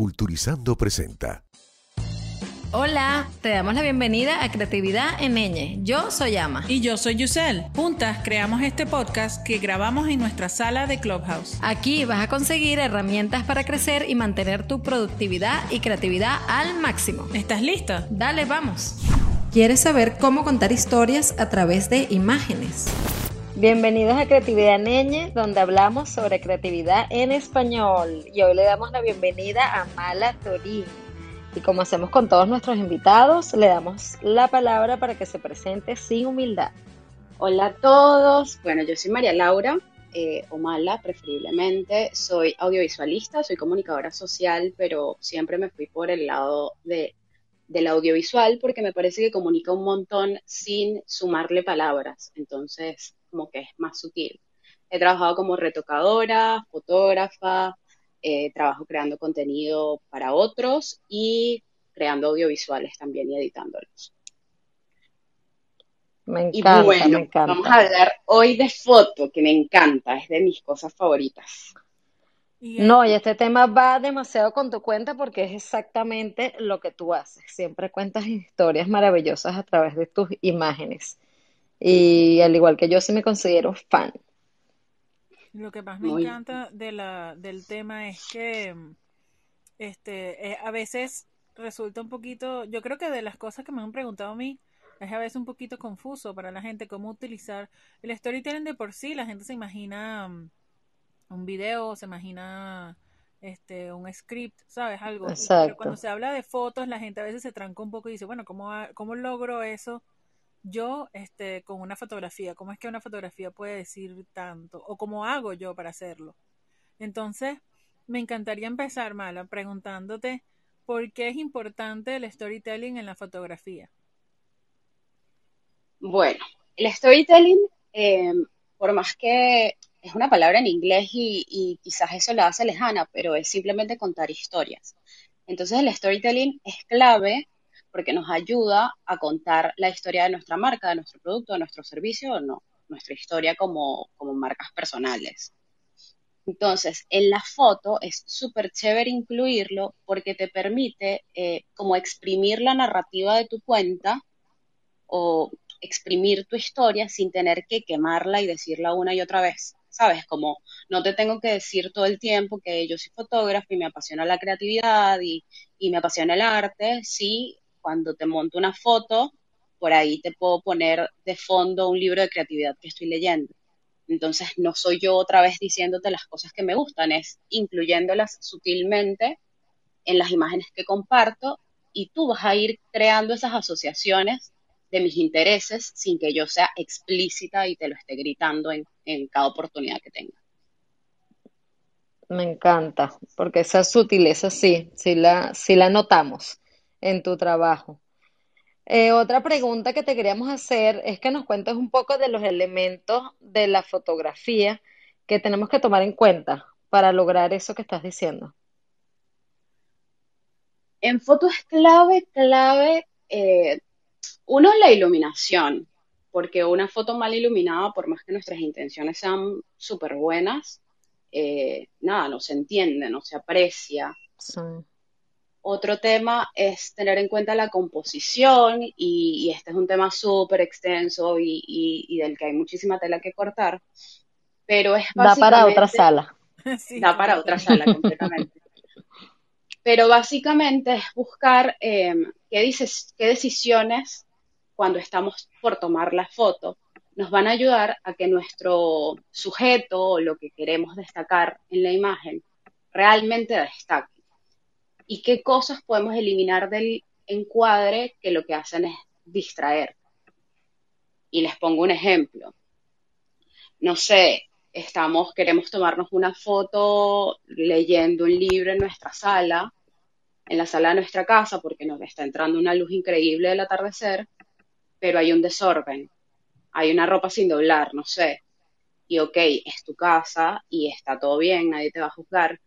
Culturizando presenta. Hola, te damos la bienvenida a Creatividad en Ñ. Yo soy Ama. Y yo soy Yusel. Juntas creamos este podcast que grabamos en nuestra sala de Clubhouse. Aquí vas a conseguir herramientas para crecer y mantener tu productividad y creatividad al máximo. ¿Estás lista? Dale, vamos. ¿Quieres saber cómo contar historias a través de imágenes? Bienvenidos a Creatividad Neñe, donde hablamos sobre creatividad en español. Y hoy le damos la bienvenida a Mala Torín. Y como hacemos con todos nuestros invitados, le damos la palabra para que se presente sin humildad. Hola a todos. Bueno, yo soy María Laura, eh, o Mala preferiblemente. Soy audiovisualista, soy comunicadora social, pero siempre me fui por el lado de, del audiovisual porque me parece que comunica un montón sin sumarle palabras. Entonces, como que es más sutil. He trabajado como retocadora, fotógrafa, eh, trabajo creando contenido para otros y creando audiovisuales también y editándolos. Me encanta, y bueno, me encanta. vamos a hablar hoy de foto, que me encanta, es de mis cosas favoritas. No, y este tema va demasiado con tu cuenta porque es exactamente lo que tú haces. Siempre cuentas historias maravillosas a través de tus imágenes. Y al igual que yo, sí me considero fan. Lo que más me Muy- encanta de la, del tema es que este, eh, a veces resulta un poquito, yo creo que de las cosas que me han preguntado a mí, es a veces un poquito confuso para la gente cómo utilizar el storytelling de por sí. La gente se imagina mm, un video, se imagina este un script, ¿sabes? Algo. Pero cuando se habla de fotos, la gente a veces se tranca un poco y dice, bueno, ¿cómo, cómo logro eso? yo este con una fotografía, cómo es que una fotografía puede decir tanto o cómo hago yo para hacerlo. Entonces, me encantaría empezar, Mala, preguntándote por qué es importante el storytelling en la fotografía. Bueno, el storytelling, eh, por más que es una palabra en inglés y, y quizás eso la hace lejana, pero es simplemente contar historias. Entonces el storytelling es clave porque nos ayuda a contar la historia de nuestra marca, de nuestro producto, de nuestro servicio o no, nuestra historia como, marcas personales. Entonces, en la foto es súper chévere incluirlo porque te permite eh, como exprimir la narrativa de tu cuenta o exprimir tu historia sin tener que quemarla y decirla una y otra vez. ¿Sabes? Como no te tengo que decir todo el tiempo que yo soy fotógrafo y me apasiona la creatividad y, y me apasiona el arte. Sí, cuando te monto una foto, por ahí te puedo poner de fondo un libro de creatividad que estoy leyendo. Entonces no soy yo otra vez diciéndote las cosas que me gustan, es incluyéndolas sutilmente en las imágenes que comparto y tú vas a ir creando esas asociaciones de mis intereses sin que yo sea explícita y te lo esté gritando en, en cada oportunidad que tenga. Me encanta, porque esa sutileza sí, sí la, sí la notamos en tu trabajo. Eh, otra pregunta que te queríamos hacer es que nos cuentes un poco de los elementos de la fotografía que tenemos que tomar en cuenta para lograr eso que estás diciendo. En foto es clave, clave, eh, uno la iluminación, porque una foto mal iluminada, por más que nuestras intenciones sean súper buenas, eh, nada, no se entiende, no se aprecia. Sí. Otro tema es tener en cuenta la composición y, y este es un tema súper extenso y, y- y del que hay muchísima tela que cortar, pero es Da para otra sala. Sí, da para otra sala completamente. Pero básicamente es buscar em, qué, dices, qué decisiones cuando estamos por tomar la foto nos van a ayudar a que nuestro sujeto o lo que queremos destacar en la imagen realmente destaque. Y qué cosas podemos eliminar del encuadre que lo que hacen es distraer. Y les pongo un ejemplo. No sé, estamos, queremos tomarnos una foto leyendo un libro en nuestra sala, en la sala de nuestra casa, porque nos está entrando una luz increíble del atardecer, pero hay un desorden, hay una ropa sin doblar, no sé. Y ok, es tu casa y está todo bien, nadie te va a juzgar,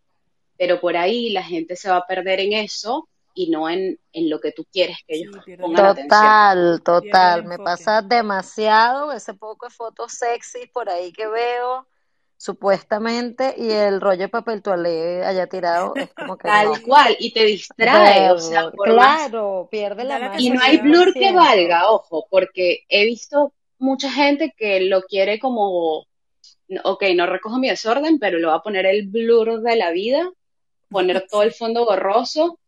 pero por ahí la gente se va a perder en eso y no en, en lo que tú quieres que ellos pongan Total, total. Me pasa demasiado ese poco de fotos sexy por ahí que veo, supuestamente, y el rollo de papel toalé allá tirado es como que. Tal cual, y te distrae. o sea, claro, pierde la Y no hay blur que valga, ojo, porque he visto mucha gente que lo quiere como. Ok, no recojo mi desorden, pero lo va a poner el blur de la vida, poner todo el fondo borroso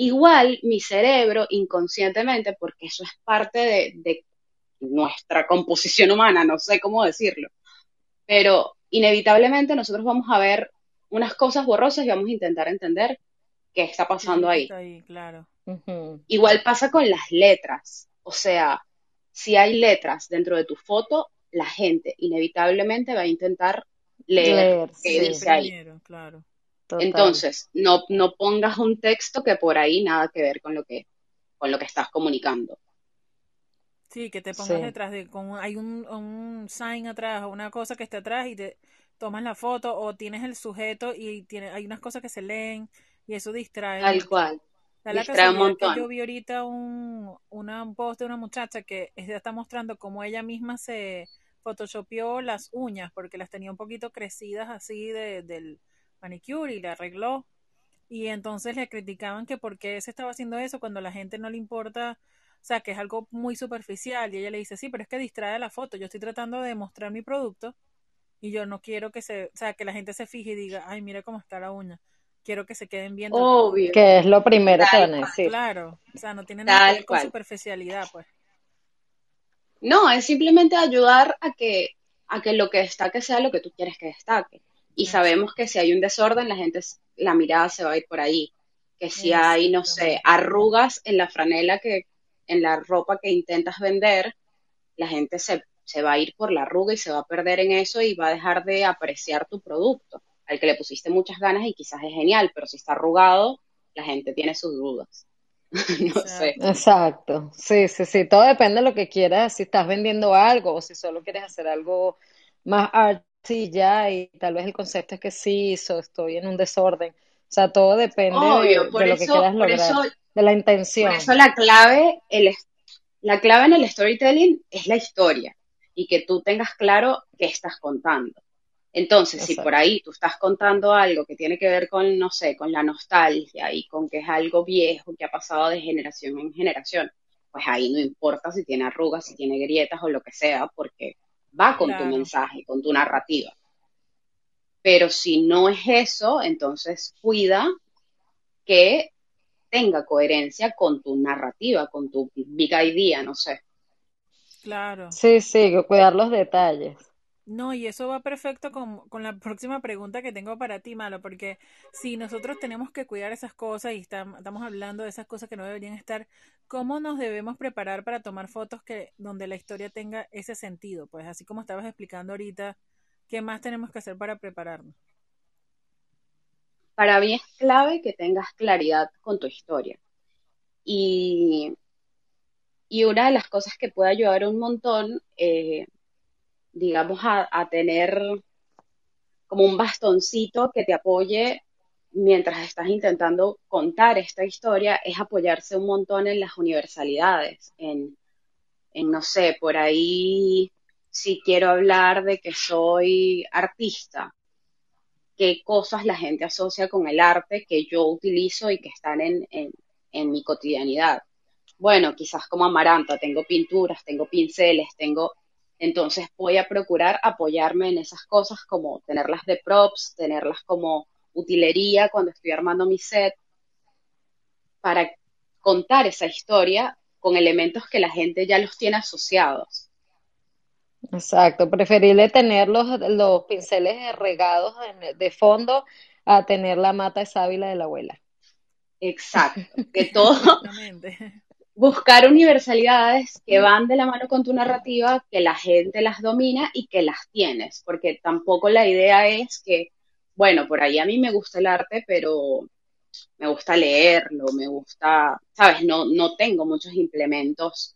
Igual mi cerebro inconscientemente, porque eso es parte de, nuestra composición humana, no sé cómo decirlo, pero inevitablemente nosotros vamos a ver unas cosas borrosas y vamos a intentar entender qué está pasando ahí. claro. Igual pasa con las letras, o sea, si hay letras dentro de tu foto, la gente inevitablemente va a intentar leer, qué dice ahí. Claro. Entonces, no, no pongas un texto que por ahí nada que ver con lo que, con lo que estás comunicando. Sí, que te pongas detrás de, con, hay un, un sign atrás o una cosa que está atrás y te tomas la foto o tienes el sujeto y tiene, hay unas cosas que se leen y eso distrae. Tal cual. distrae un montón. yo vi ahorita un, una, un post de una muchacha que está mostrando cómo ella misma se photoshopeó las uñas porque las tenía un poquito crecidas así de, del, manicure y le arregló. Y entonces le criticaban que por qué se estaba haciendo eso cuando a la gente no le importa, o sea, que es algo muy superficial. Y ella le dice, sí, pero es que distrae la foto. Yo estoy tratando de mostrar mi producto y yo no quiero que se, o sea, que la gente se fije y diga, ay, mira cómo está la uña. Quiero que se queden viendo. Obvio. Que es lo primero que van a decir. Claro, o sea, no tiene nada que ver con superficialidad, pues. No, es simplemente ayudar a que, a que lo que destaque sea lo que tú quieres que destaque. Y sabemos que si hay un desorden, la gente, la mirada se va a ir por ahí. Que si hay, no sé, arrugas en la franela que, en la ropa que intentas vender, la gente se, se va a ir por la arruga y se va a perder en eso y va a dejar de apreciar tu producto, al que le pusiste muchas ganas y quizás es genial, pero si está arrugado, la gente tiene sus dudas. no sé. Exacto. Sí, sí, sí. Todo depende de lo que quieras. Si estás vendiendo algo o si solo quieres hacer algo más art sí, ya, y tal vez el concepto es que sí, so, estoy en un desorden. O sea, todo depende de, lo que quieras lograr, de la intención. Por eso la clave, el, la clave en el storytelling es la historia y que tú tengas claro qué estás contando. Entonces, si por ahí tú estás contando algo que tiene que ver con, no sé, con la nostalgia y con que es algo viejo que ha pasado de generación en generación, pues ahí no importa si tiene arrugas, si tiene grietas o lo que sea, porque va con tu mensaje, con tu narrativa. Pero si no es eso, entonces cuida que tenga coherencia con tu narrativa, con tu big idea, no sé. Claro. Sí, sí, cuidar los detalles. No, y eso va perfecto con, con, la próxima pregunta que tengo para ti, Malo, porque si nosotros tenemos que cuidar esas cosas y estamos hablando de esas cosas que no deberían estar, ¿cómo nos debemos preparar para tomar fotos que donde la historia tenga ese sentido? Pues así como estabas explicando ahorita, ¿qué más tenemos que hacer para prepararnos? Para mí es clave que tengas claridad con tu historia. Y, y una de las cosas que puede ayudar un montón eh, digamos, a, tener como un bastoncito que te apoye mientras estás intentando contar esta historia es apoyarse un montón en las universalidades, en, en, no sé, por ahí si quiero hablar de que soy artista, qué cosas la gente asocia con el arte que yo utilizo y que están en, en, mi cotidianidad. Bueno, quizás como Amaranta, tengo pinturas, tengo pinceles, tengo entonces voy a procurar apoyarme en esas cosas como tenerlas de props, tenerlas como utilería cuando estoy armando mi set, para contar esa historia con elementos que la gente ya los tiene asociados. Exacto, preferible tener los, los pinceles regados de, fondo a tener la mata de sábila de la abuela. Exacto, que todo, buscar universalidades que van de la mano con tu narrativa, que la gente las domina y que las tienes, porque tampoco la idea es que, bueno, por ahí a mí me gusta el arte, pero me gusta leerlo, me gusta, sabes, no, no tengo muchos implementos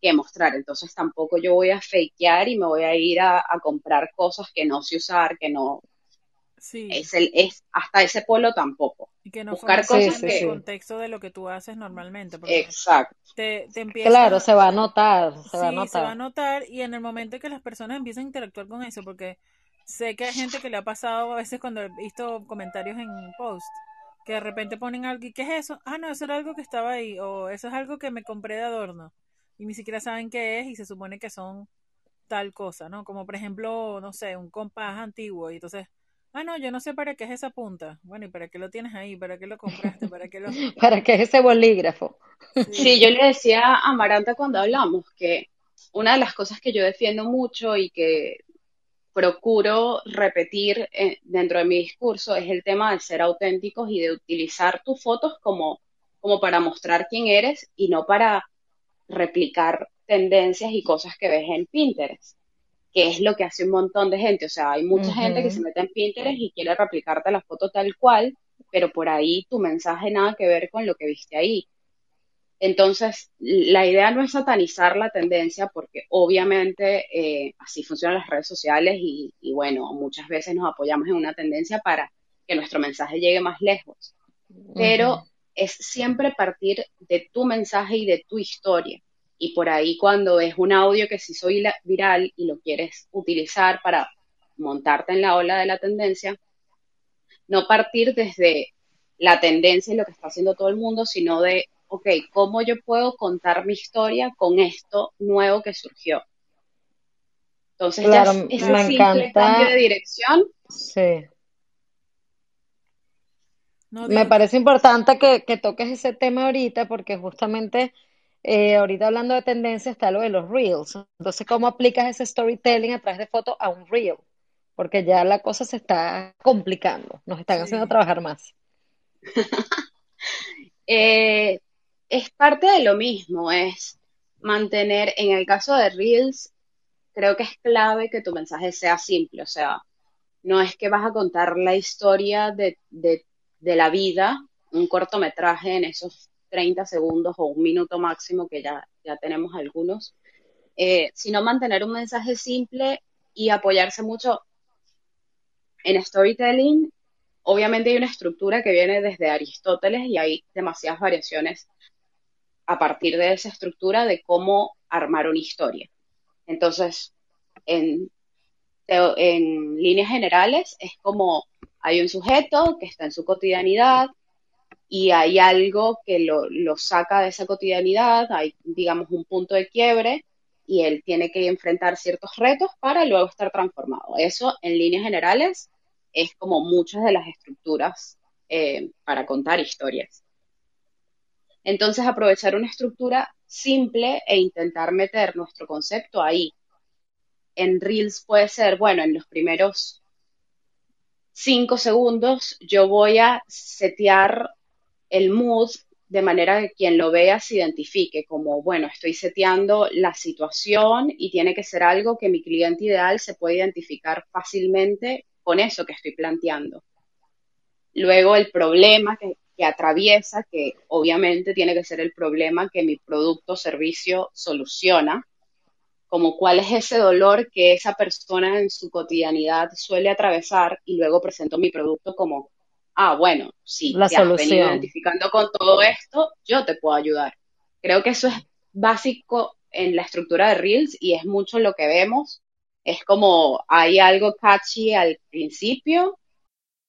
que mostrar, entonces tampoco yo voy a fakear y me voy a ir a, a comprar cosas que no sé usar, que no, Sí. Es el, es, hasta ese polo tampoco. Y que no Buscar cosas en el contexto de lo que tú haces normalmente. Exacto. Te, claro, se va a notar. Se va a notar. se va a notar y en el momento que las personas empiezan a interactuar con eso, porque sé que hay gente que le ha pasado a veces cuando he visto comentarios en post, que de repente ponen algo y ¿qué es eso? Ah, no, eso era algo que estaba ahí, o eso es algo que me compré de adorno, y ni siquiera saben qué es y se supone que son tal cosa, ¿no? Como por ejemplo, no sé, un compás antiguo, y entonces Ah, no, yo no sé para qué es esa punta. Bueno, ¿y para qué lo tienes ahí? ¿Para qué lo compraste? ¿Para qué lo... ¿Para qué es ese bolígrafo? Sí. yo le decía a Maranta cuando hablamos que una de las cosas que yo defiendo mucho y que procuro repetir eh, dentro de mi discurso es el tema de ser auténticos y de utilizar tus fotos como, como para mostrar quién eres y no para replicar tendencias y cosas que ves en Pinterest que es lo que hace un montón de gente. O sea, hay mucha gente que se mete en Pinterest y quiere replicarte la foto tal cual, pero por ahí tu mensaje nada que ver con lo que viste ahí. Entonces, la idea no es satanizar la tendencia porque obviamente eh, así funcionan las redes sociales y, bueno, muchas veces nos apoyamos en una tendencia para que nuestro mensaje llegue más lejos. Pero es siempre partir de tu mensaje y de tu historia y por ahí cuando es un audio que se hizo viral y lo quieres utilizar para montarte en la ola de la tendencia, no partir desde la tendencia y lo que está haciendo todo el mundo, sino de, ok, ¿cómo yo puedo contar mi historia con esto nuevo que surgió? Entonces, ya ese me simple cambio de dirección. Sí. Me parece importante que, que toques ese tema ahorita porque justamente eh, ahorita hablando de tendencia está lo de los reels. Entonces, ¿cómo aplicas ese storytelling a través de fotos a un reel? Porque ya la cosa se está complicando, nos están haciendo trabajar más. Eh, es parte de lo mismo, es mantener, en el caso de reels, creo que es clave que tu mensaje sea simple, o sea, no es que vas a contar la historia de, de la vida, un cortometraje en esos 30 segundos o un minuto máximo, que ya, ya tenemos algunos, eh, sino mantener un mensaje simple y apoyarse mucho en storytelling. Obviamente hay una estructura que viene desde Aristóteles y hay demasiadas variaciones a partir de esa estructura de cómo armar una historia. Entonces, en, en líneas generales es como hay un sujeto que está en su cotidianidad, y hay algo que lo, lo, saca de esa cotidianidad, hay, digamos, un punto de quiebre y él tiene que enfrentar ciertos retos para luego estar transformado. Eso, en líneas generales, es como muchas de las estructuras eh, para contar historias. Entonces, aprovechar una estructura simple e intentar meter nuestro concepto ahí. En Reels puede ser, bueno, en los primeros cinco segundos yo voy a setear el mood de manera que quien lo vea se identifique como, bueno, estoy seteando la situación y tiene que ser algo que mi cliente ideal se puede identificar fácilmente con eso que estoy planteando. Luego el problema que, que atraviesa, que obviamente tiene que ser el problema que mi producto o servicio soluciona, como cuál es ese dolor que esa persona en su cotidianidad suele atravesar y luego presento mi producto como ah, bueno, si te has venido identificando con todo esto, yo te puedo ayudar. Creo que eso es básico en la estructura de Reels y es mucho lo que vemos. Es como hay algo catchy al principio.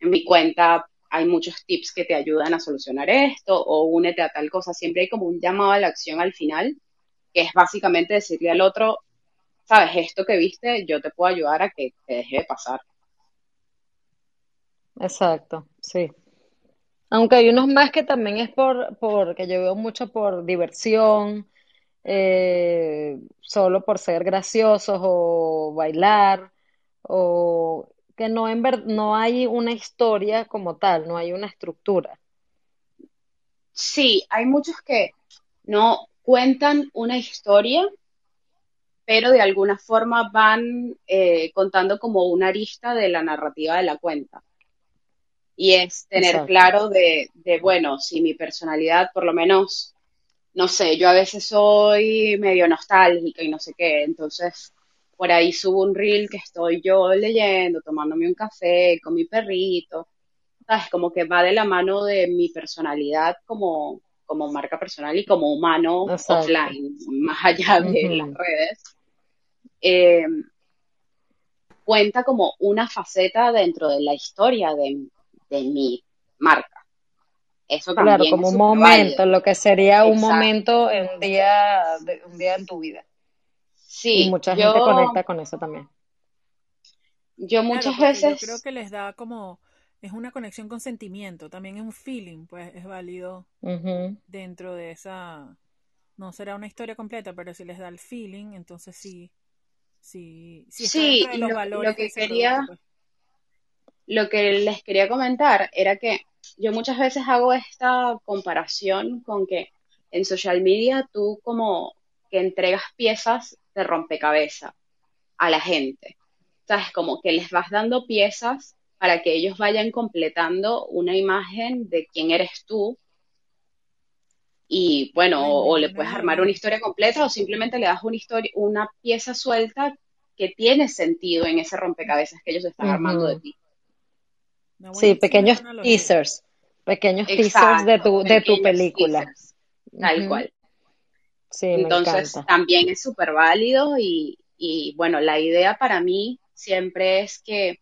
en mi cuenta hay muchos tips que te ayudan a solucionar esto o únete a tal cosa. Siempre hay como un llamado a la acción al final, que es básicamente decirle al otro, sabes, esto que viste, yo te puedo ayudar a que te deje de pasar. Exacto, sí. Aunque hay unos más que también es por, por que yo veo mucho por diversión, eh, solo por ser graciosos o bailar, o que no, en ver- no hay una historia como tal, no hay una estructura. Sí, hay muchos que no cuentan una historia, pero de alguna forma van eh, contando como una arista de la narrativa de la cuenta. Y es tener Exacto. claro de, de, bueno, si mi personalidad, por lo menos, no sé, yo a veces soy medio nostálgica y no sé qué, entonces por ahí subo un reel que estoy yo leyendo, tomándome un café con mi perrito, ¿sabes? Como que va de la mano de mi personalidad como, como marca personal y como humano Exacto. offline, más allá de las redes. Eh, cuenta como una faceta dentro de la historia de, de mi marca. Eso Claro, también como es un momento, válido. lo que sería un momento en un día, un día en tu vida. Y Sí, mucha gente yo, conecta con eso también. yo Claro, muchas porque yo creo veces, que les da como, es una conexión con sentimiento, también es un feeling, pues es válido dentro de esa, no será una historia completa, pero si les da el feeling, entonces sí, sí, sí sí, dentro de y los lo, valores que quería, producto, pues. lo que les quería comentar era que yo muchas veces hago esta comparación con que en social media tú como que entregas piezas de rompecabezas a la gente. ¿Sabes? Como que les vas dando piezas para que ellos vayan completando una imagen de quién eres tú y bueno, Ay, o, le puedes armar una historia completa o simplemente le das una historia, una pieza suelta que tiene sentido en ese rompecabezas que ellos están armando de ti. Sí, pequeños teasers, pequeños teasers de tu, de tu película. teasers, tal cual. Sí, Entonces también es súper válido y, y bueno, la idea para mí siempre es que,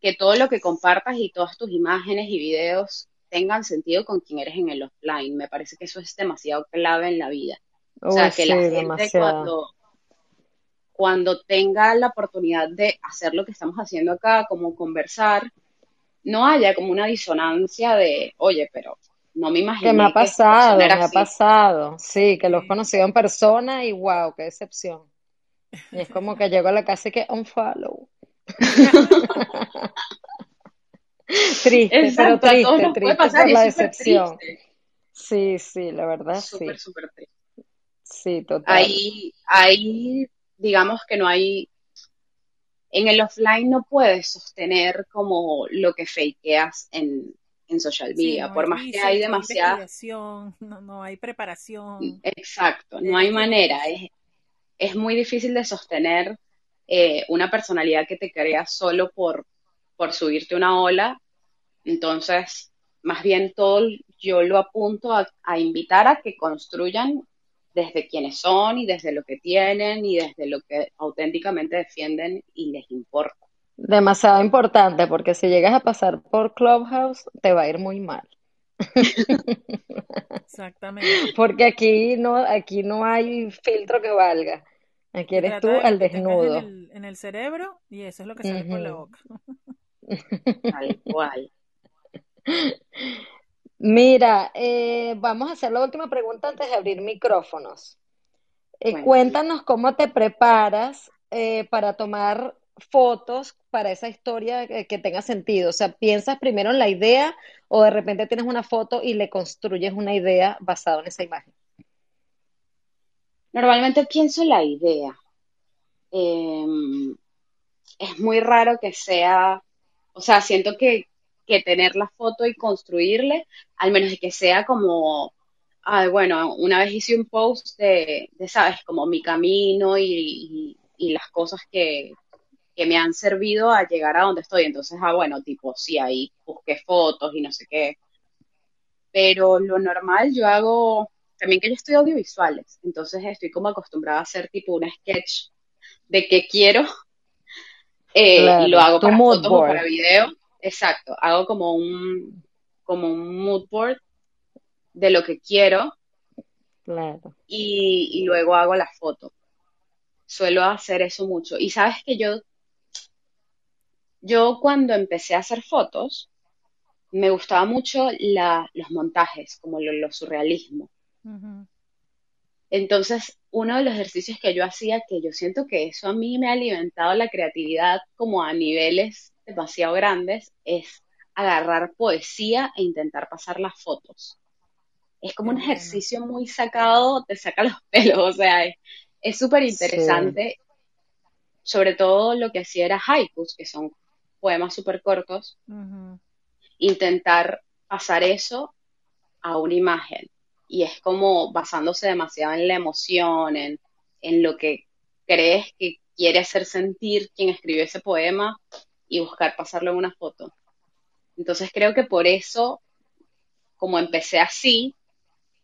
que todo lo que compartas y todas tus imágenes y videos tengan sentido con quien eres en el offline. Me parece que eso es demasiado clave en la vida. O sea, que sí, la gente demasiado. cuando, cuando tenga la oportunidad de hacer lo que estamos haciendo acá, como conversar, no haya como una disonancia de, oye, pero no me Que me ha imaginé que esta persona pasado, me ha pasado. Sí, que los conocido en persona y wow, qué decepción. Y es como que llego a la casa y que unfollow. Triste, pero Exacto, triste, triste pasar por la decepción. triste. Sí, sí, la verdad Súper, sí. súper triste. Sí, total. Ahí, ahí, digamos que no hay, en el offline no puedes sostener como lo que fakeas en, en social Sí, media, no por hay más que hay research, no hay demasiada, no, no hay preparación, exacto, no hay manera, es, es muy difícil de sostener eh, una personalidad que te creas solo por, por subirte una ola, entonces, más bien todo yo lo apunto a, a invitar a que construyan desde quienes son y desde lo que tienen y desde lo que auténticamente defienden y les importa. Demasiado importante porque si llegas a pasar por Clubhouse te va a ir muy mal. Exactamente. Porque aquí no, aquí no hay filtro que valga. Aquí eres tú de al desnudo. En el, en el cerebro y eso es lo que sale por la boca. Tal cual. Mira, eh, vamos a hacer la última pregunta antes de abrir micrófonos. Eh, cuéntanos cómo te preparas eh, para tomar fotos para esa historia que, tenga sentido. O sea, ¿piensas primero en la idea o de repente tienes una foto y le construyes una idea basada en esa imagen? Normalmente pienso en la idea. Em, es muy raro que sea, o sea, siento que, que tener la foto y construirle, al menos que sea como, ay, bueno, una vez hice un post de, sabes, como mi camino y- y las cosas que, que me han servido a llegar a donde estoy. Entonces, ah, bueno, tipo, sí, ahí busqué fotos y no sé qué. Pero lo normal yo hago, también que yo estudio audiovisuales, entonces estoy como acostumbrada a hacer tipo un sketch de qué quiero eh, y lo hago para mood fotos o para board. video. Exacto, hago como un, como un mood board de lo que quiero Claro. y, y luego hago la foto. Suelo hacer eso mucho. Y sabes que yo, yo cuando empecé a hacer fotos, me gustaba mucho la, los montajes, como lo, lo surrealismo. Entonces, uno de los ejercicios que yo hacía, que yo siento que eso a mí me ha alimentado la creatividad como a niveles demasiado grandes, es agarrar poesía e intentar pasar las fotos. Es como un ejercicio muy sacado, te saca los pelos, o sea, es súper Sí. interesante. Sobre todo lo que hacía era haikus, que son poemas súper cortos, intentar pasar eso a una imagen. Y es como basándose demasiado en la emoción, en, en lo que crees que quiere hacer sentir quien escribió ese poema y buscar pasarlo en una foto. Entonces creo que por eso, como empecé así,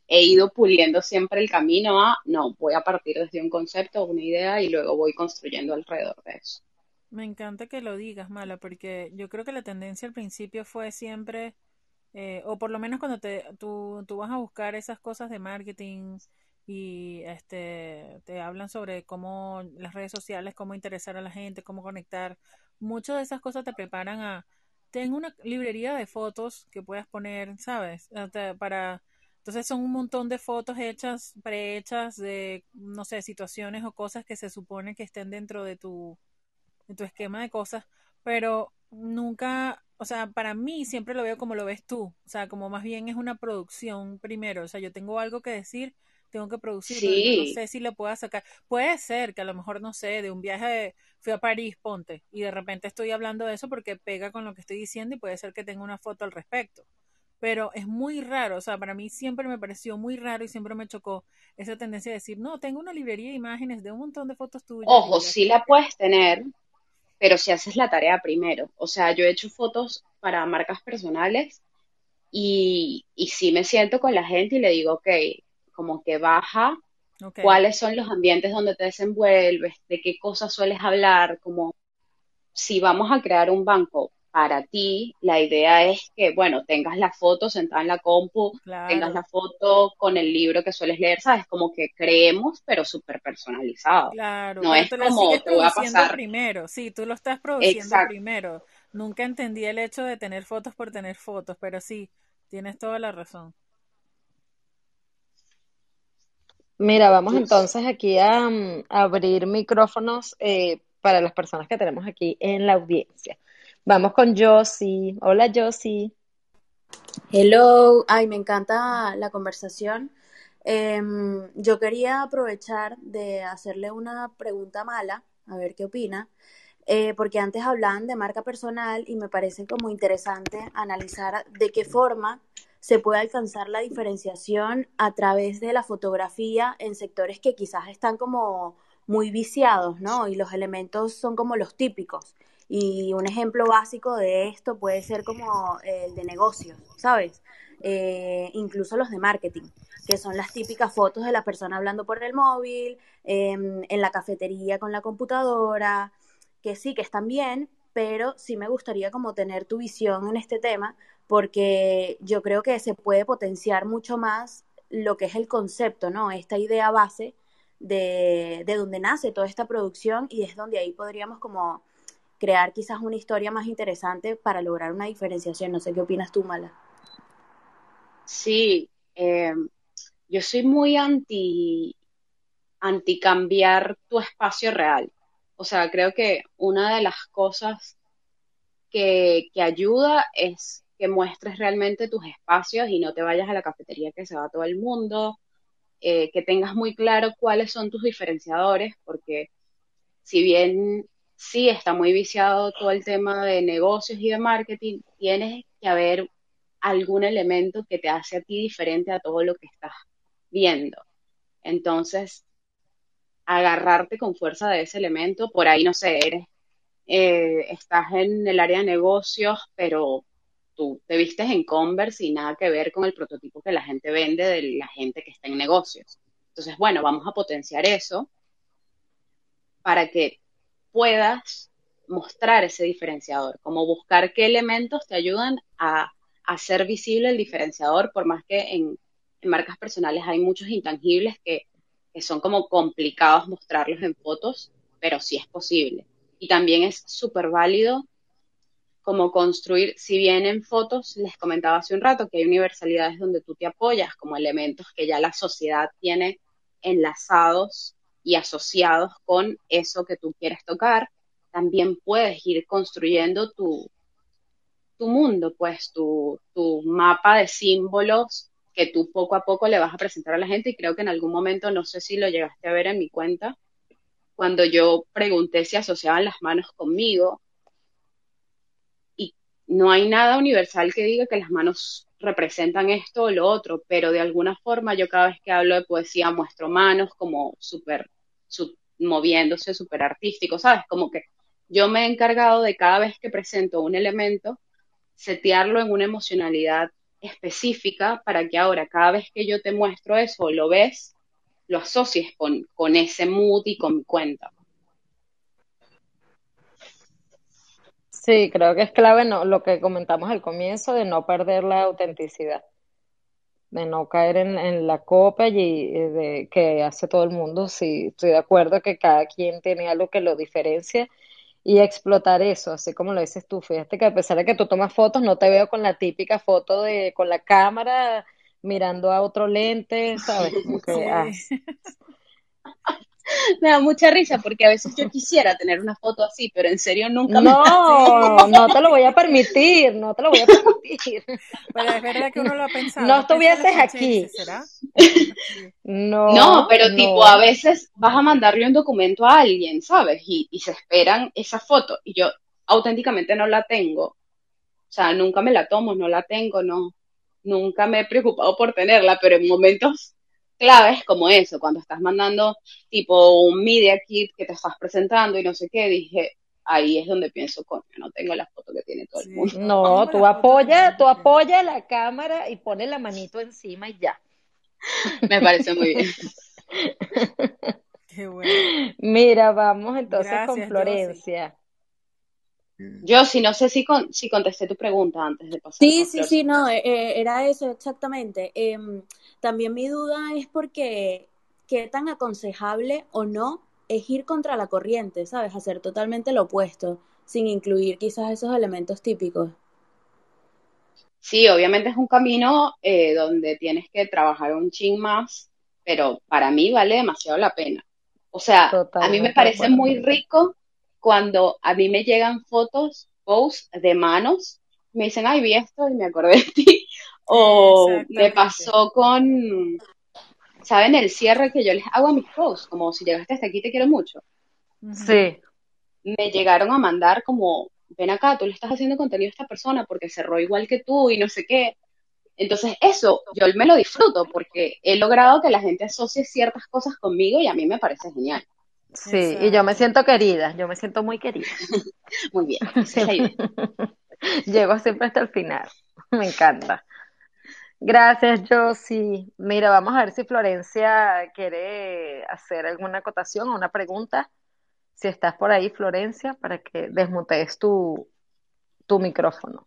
he ido puliendo siempre el camino a, no, voy a partir desde un concepto, una idea y luego voy construyendo alrededor de eso. Me encanta que lo digas, Mala, porque yo creo que la tendencia al principio fue siempre, eh, o por lo menos cuando te, tú, tú vas a buscar esas cosas de marketing y este, te hablan sobre cómo las redes sociales, cómo interesar a la gente, cómo conectar, muchas de esas cosas te preparan a, ten una librería de fotos que puedas poner, ¿sabes? Para, entonces son un montón de fotos hechas, prehechas de, no sé, situaciones o cosas que se supone que estén dentro de tu en tu esquema de cosas, pero nunca, o sea, para mí siempre lo veo como lo ves tú, o sea, como más bien es una producción primero, o sea, yo tengo algo que decir, tengo que producir, pero yo no Sí, sé si lo pueda sacar. Puede ser que a lo mejor, no sé, de un viaje, de- fui a París, ponte, y de repente estoy hablando de eso porque pega con lo que estoy diciendo y puede ser que tenga una foto al respecto. Pero es muy raro, o sea, para mí siempre me pareció muy raro y siempre me chocó esa tendencia de decir, no, tengo una librería de imágenes de un montón de fotos tuyas ojo, sí la puedes tener, pero si haces la tarea primero. O sea, yo he hecho fotos para marcas personales y, y sí me siento con la gente y le digo, ok, como que baja, cuáles son los ambientes donde te desenvuelves, de qué cosas sueles hablar, como si vamos a crear un banco para ti, la idea es que, bueno, tengas la foto sentada en la compu, tengas la foto con el libro que sueles leer, ¿sabes? Como que creemos, pero súper personalizado. Claro, No es como sigues te voy a produciendo pasar, primero. Sí, tú lo estás produciendo exacto, primero. Nunca entendí el hecho de tener fotos por tener fotos, pero sí, tienes toda la razón. Mira, vamos entonces aquí a, mm, abrir micrófonos eh, para las personas que tenemos aquí en la audiencia. Vamos con Josie. Hola, Josie. Hello, ay, me encanta la conversación. Em, yo quería aprovechar de hacerle una pregunta mala, a ver qué opina, eh, porque antes hablaban de marca personal y me parece como interesante analizar de qué forma se puede alcanzar la diferenciación a través de la fotografía en sectores que quizás están como muy viciados, ¿no? Y los elementos son como los típicos. Y un ejemplo básico de esto puede ser como el de negocios, ¿sabes? Eh, incluso los de marketing, que son las típicas fotos de la persona hablando por el móvil, em, en la cafetería con la computadora, que sí, que están bien, pero sí me gustaría como tener tu visión en este tema, porque yo creo que se puede potenciar mucho más lo que es el concepto, ¿no? Esta idea base de, de donde nace toda esta producción y es donde ahí podríamos como crear quizás una historia más interesante para lograr una diferenciación. No sé qué opinas tú, Mala. Sí, eh, yo soy muy anti, anti cambiar tu espacio real. O sea, creo que una de las cosas que, que ayuda es que muestres realmente tus espacios y no te vayas a la cafetería que se va todo el mundo, eh, que tengas muy claro cuáles son tus diferenciadores, porque si bien sí está muy viciado todo el tema de negocios y de marketing, tienes que haber algún elemento que te hace a ti diferente a todo lo que estás viendo. Entonces, agarrarte con fuerza de ese elemento, por ahí no sé, eres, eh, estás en el área de negocios, pero tú te vistes en Converse y nada que ver con el prototipo que la gente vende de la gente que está en negocios. Entonces, bueno, vamos a potenciar eso para que puedas mostrar ese diferenciador, como buscar qué elementos te ayudan a hacer visible el diferenciador, por más que en, marcas personales hay muchos intangibles que, que son como complicados mostrarlos en fotos, pero sí es posible. Y también es súper válido como construir, si bien en fotos les comentaba hace un rato que hay universalidades donde tú te apoyas como elementos que ya la sociedad tiene enlazados y asociados con eso que tú quieres tocar, también puedes ir construyendo tu, tu mundo, pues tu, tu mapa de símbolos que tú poco a poco le vas a presentar a la gente. Y creo que en algún momento, no sé si lo llegaste a ver en mi cuenta, cuando yo pregunté si asociaban las manos conmigo, no hay nada universal que diga que las manos representan esto o lo otro, pero de alguna forma yo cada vez que hablo de poesía muestro manos como súper, moviéndose, súper artístico, ¿sabes? Como que yo me he encargado de cada vez que presento un elemento, setearlo en una emocionalidad específica para que ahora cada vez que yo te muestro eso, lo ves, lo asocies con, con ese mood y con mi cuenta. Sí, creo que es clave no, lo que comentamos al comienzo de no perder la autenticidad, de no caer en, en la copa y de, que hace todo el mundo. Sí, estoy de acuerdo que cada quien tiene algo que lo diferencia y explotar eso, así como lo dices tú. Fíjate que a pesar de que tú tomas fotos, no te veo con la típica foto de con la cámara mirando a otro lente, ¿sabes? Como que, ah. Me da mucha risa porque a veces yo quisiera tener una foto así, pero en serio nunca me No, no te lo voy a permitir, no te lo voy a permitir. Pero es verdad que uno lo ha pensado. No estuvieses aquí. No, No, pero no. tipo, a veces vas a mandarle un documento a alguien, ¿sabes? Y, y se esperan esa foto y yo auténticamente no la tengo. O sea, nunca me la tomo, no la tengo, no. Nunca me he preocupado por tenerla, pero en momentos claves como eso, cuando estás mandando tipo un media kit que te estás presentando y no sé qué, dije, ahí es donde pienso, coño, no tengo la foto que tiene todo el mundo. No, tú apoya, tú apoya la cámara y pones la manito encima y ya. Me parece muy bien. Qué bueno. Mira, vamos entonces con Gracias. Florencia. Yo sí, no sé si, con, si contesté tu pregunta antes de pasar Sí, sí, sí, no, eh, eh, era eso exactamente. Em, también mi duda es porque qué tan aconsejable o no es ir contra la corriente, ¿sabes? Hacer totalmente lo opuesto, sin incluir quizás esos elementos típicos. Sí, obviamente es un camino eh, donde tienes que trabajar un chin más, pero para mí vale demasiado la pena. O sea, a mí me parece muy rico cuando a mí me llegan fotos, posts de manos, me dicen, ay, vi esto y me acordé de ti. O me pasó con, ¿saben? El cierre que yo les hago a mis posts, como si llegaste hasta aquí te quiero mucho. Sí, Me llegaron a mandar como, ven acá, tú le estás haciendo contenido a esta persona porque cerró igual que tú y no sé qué. Entonces, eso yo me lo disfruto porque he logrado que la gente asocie ciertas cosas conmigo y a mí me parece genial. Sí, y yo me siento querida, yo me siento muy querida. Muy bien, esa es la idea. Llego siempre hasta el final. Me encanta. Gracias, Josie. Mira, vamos a ver si Florencia quiere hacer alguna acotación o una pregunta. Si estás por ahí, Florencia, para que desmutees tu, tu micrófono.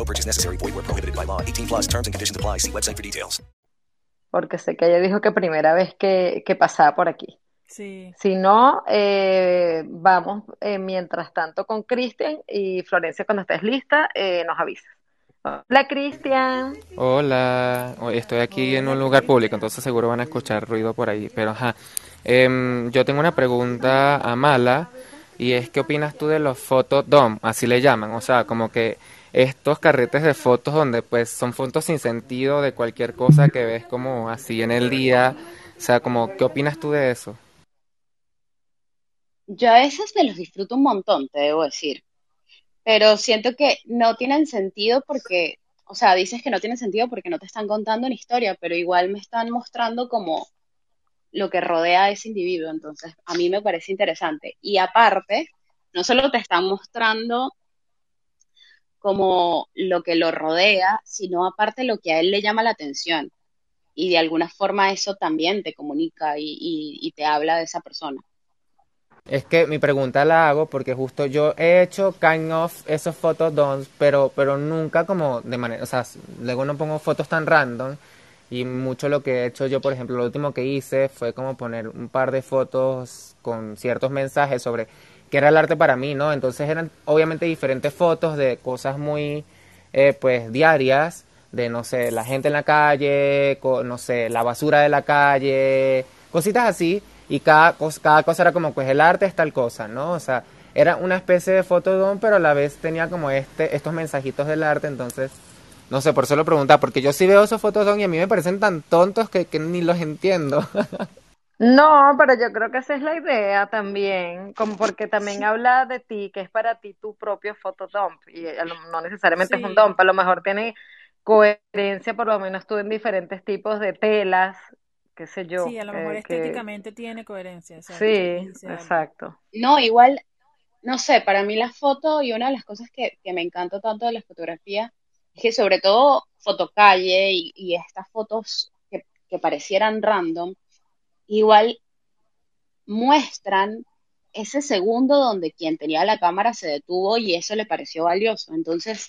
No purchase necessary. Void where prohibited by law. 18 plus terms and conditions apply. See website for details. Porque sé que ella dijo que primera vez que, que pasaba por aquí. Sí. Si no, eh, vamos eh, mientras tanto con Cristian y Florencia, cuando estés lista, eh, nos avisas. Hola, Cristian. Hola, Oye, estoy aquí en un lugar público, entonces seguro van a escuchar ruido por ahí. Pero ajá, Em, yo tengo una pregunta a Mala y es ¿qué opinas tú de los fotodom? Así le llaman, o sea, como que estos carretes de fotos donde pues son fotos sin sentido de cualquier cosa que ves como así en el día, o sea, como ¿qué opinas tú de eso? Yo a esos me los disfruto un montón, te debo decir. Pero siento que no tienen sentido porque, o sea, dices que no tienen sentido porque no te están contando una historia, pero igual me están mostrando como lo que rodea a ese individuo. Entonces, a mí me parece interesante. Y aparte, no solo te están mostrando como lo que lo rodea, sino aparte lo que a él le llama la atención. Y de alguna forma eso también te comunica y, y- y te habla de esa persona. Es que mi pregunta la hago porque justo yo he hecho kind of esos fotodoms, pero, pero nunca como de manera, o sea, luego no pongo fotos tan random y mucho lo que he hecho yo, por ejemplo, lo último que hice fue como poner un par de fotos con ciertos mensajes sobre qué era el arte para mí, ¿no? Entonces eran obviamente diferentes fotos de cosas muy, eh, pues, diarias, de, no sé, la gente en la calle, no sé, la basura de la calle, cositas así, y cada, cada cosa era como, pues, el arte es tal cosa, ¿no? O sea, era una especie de fotodón, pero a la vez tenía como este, estos mensajitos del arte, entonces, no sé, por eso lo preguntaba, porque yo sí veo esos fotodón y a mí me parecen tan tontos que, que ni los entiendo. No, pero yo creo que esa es la idea también, como porque también habla de ti, que es para ti tu propio fotodump, y no necesariamente es un dump, a lo mejor tiene coherencia, por lo menos tú en diferentes tipos de telas, qué sé yo, Sí, a lo mejor eh, que- estéticamente tiene coherencia. exacto, Sí, exacto. No, igual, no sé, para mí la foto y una de las cosas que, que me encanta tanto de la fotografía es que sobre todo fotocalle y, y estas fotos que, que parecieran random, igual muestran ese segundo donde quien tenía la cámara se detuvo y eso le pareció valioso. Entonces,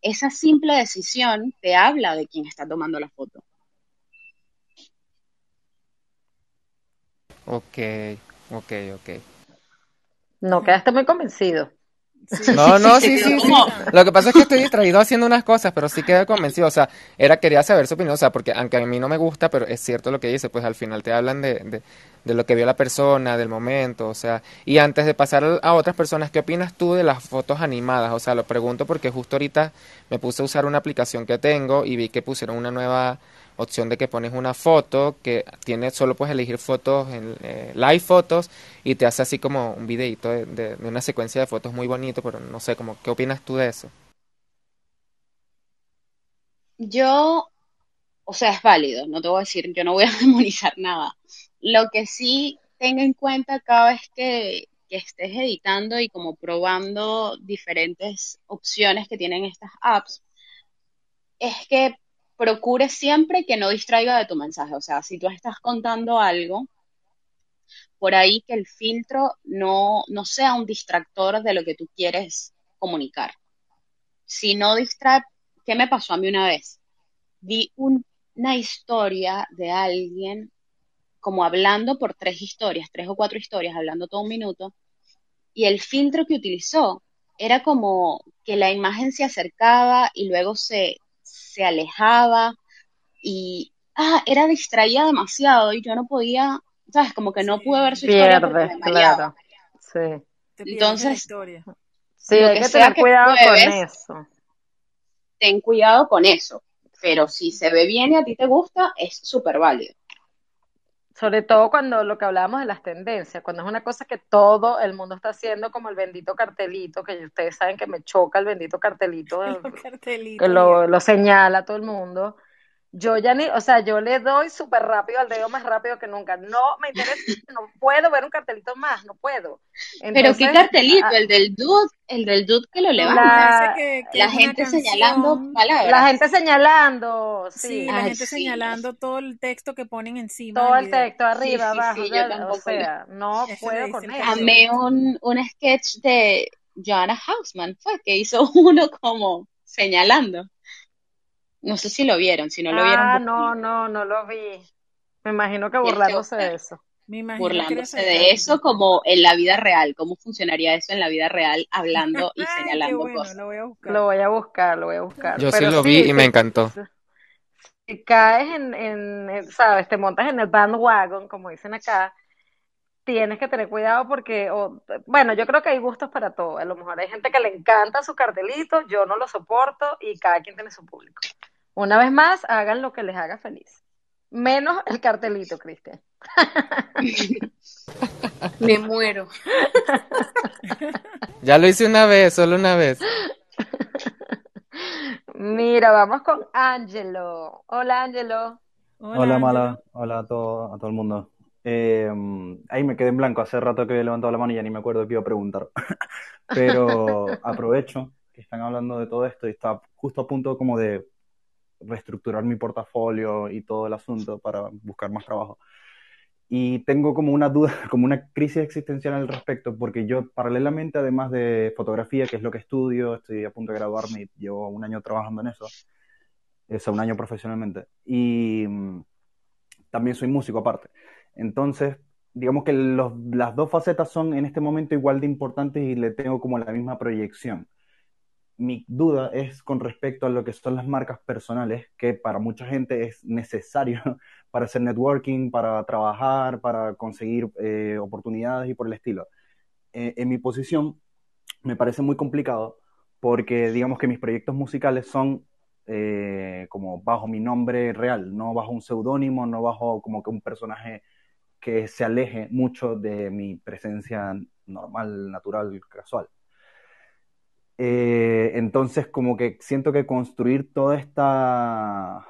esa simple decisión te habla de quien está tomando la foto. Ok, ok, ok. No quedaste muy convencido. No, no, sí, sí, sí. Lo que pasa es que estoy distraído haciendo unas cosas, pero sí quedé convencido. O sea, era, quería saber su opinión, o sea, porque aunque a mí no me gusta, pero es cierto lo que dice, pues al final te hablan de, de, de lo que vio la persona, del momento, o sea. Y antes de pasar a otras personas, ¿qué opinas tú de las fotos animadas? O sea, lo pregunto porque justo ahorita me puse a usar una aplicación que tengo y vi que pusieron una nueva opción de que pones una foto que tiene solo puedes elegir fotos en eh, live fotos y te hace así como un videito de, una secuencia de fotos muy bonito, pero no sé, como, ¿qué opinas tú de eso? Yo, o sea, es válido, no te voy a decir, yo no voy a demonizar nada. Lo que sí tenga en cuenta cada vez que, que estés editando y como probando diferentes opciones que tienen estas apps, es que procures siempre que no distraiga de tu mensaje. O sea, si tú estás contando algo, por ahí que el filtro no, no sea un distractor de lo que tú quieres comunicar. Si no distrae, ¿qué me pasó a mí una vez? Vi una historia de alguien como hablando por tres historias, tres o cuatro historias, hablando todo un minuto, y el filtro que utilizó era como que la imagen se acercaba y luego se, se alejaba y ah, era distraída demasiado y yo no podía, ¿sabes? Como que no pude ver su historia porque claro. Sí. Entonces, sí, hay que tener cuidado con eso. Ten cuidado con eso. Pero si se ve bien y a ti te gusta, es súper válido. Sobre todo cuando lo que hablábamos de las tendencias, cuando es una cosa que todo el mundo está haciendo, como el bendito cartelito, que ustedes saben que me choca el bendito cartelito, que lo, lo señala todo el mundo yo ya ni, o sea, yo le doy súper rápido al dedo más rápido que nunca. No me interesa, no puedo ver un cartelito más, no puedo. Pero qué cartelito, ah, el del dude, el del dude que lo levanta. La, gente señalando palabras. La gente señalando, sí. la gente señalando todo el texto que ponen encima. Todo el texto, arriba, abajo. o sea, no puedo con eso. Amé un, un sketch de Joanna Hausman, fue que hizo uno como señalando. No sé si lo vieron, si no lo vieron. Ah, no, no, no lo vi. Me imagino que burlándose de eso. burlándose de eso como en la vida real, cómo funcionaría eso en la vida real, hablando y señalando cosas. Lo voy a buscar. Lo voy a buscar, lo voy a buscar. Yo sí lo vi y me encantó. Si caes en, en, sabes, te montas en el bandwagon, como dicen acá, tienes que tener cuidado porque, bueno, yo creo que hay gustos para todo. A lo mejor hay gente que le encanta su cartelito, yo no lo soporto y cada quien tiene su público. Una vez más, hagan lo que les haga feliz. Menos el cartelito, Cristian. Me muero. Ya lo hice una vez, solo una vez. Mira, vamos con Angelo. Hola, Angelo. Hola, Mala. Hola a todo, a todo el mundo. Eh, ahí me quedé en blanco. Hace rato que había levantado la mano y ya ni me acuerdo qué iba a preguntar. Pero aprovecho que están hablando de todo esto y está justo a punto como de reestructurar mi portafolio y todo el asunto para buscar más trabajo. Y tengo como una duda, como una crisis existencial al respecto, porque yo paralelamente, además de fotografía, que es lo que estudio, estoy a punto de graduarme y llevo un año trabajando en eso, es un año profesionalmente, y mm, también soy músico aparte. Entonces, digamos que las dos facetas son en este momento igual de importantes y le tengo como la misma proyección mi duda es con respecto a lo que son las marcas personales, que para mucha gente es necesario para hacer networking, para trabajar, para conseguir eh, oportunidades y por el estilo. Eh, en mi posición me parece muy complicado porque digamos que mis proyectos musicales son eh, como bajo mi nombre real, no bajo un seudónimo, no bajo como que un personaje que se aleje mucho de mi presencia normal, natural, casual. Eh, entonces, como que siento que construir toda esta,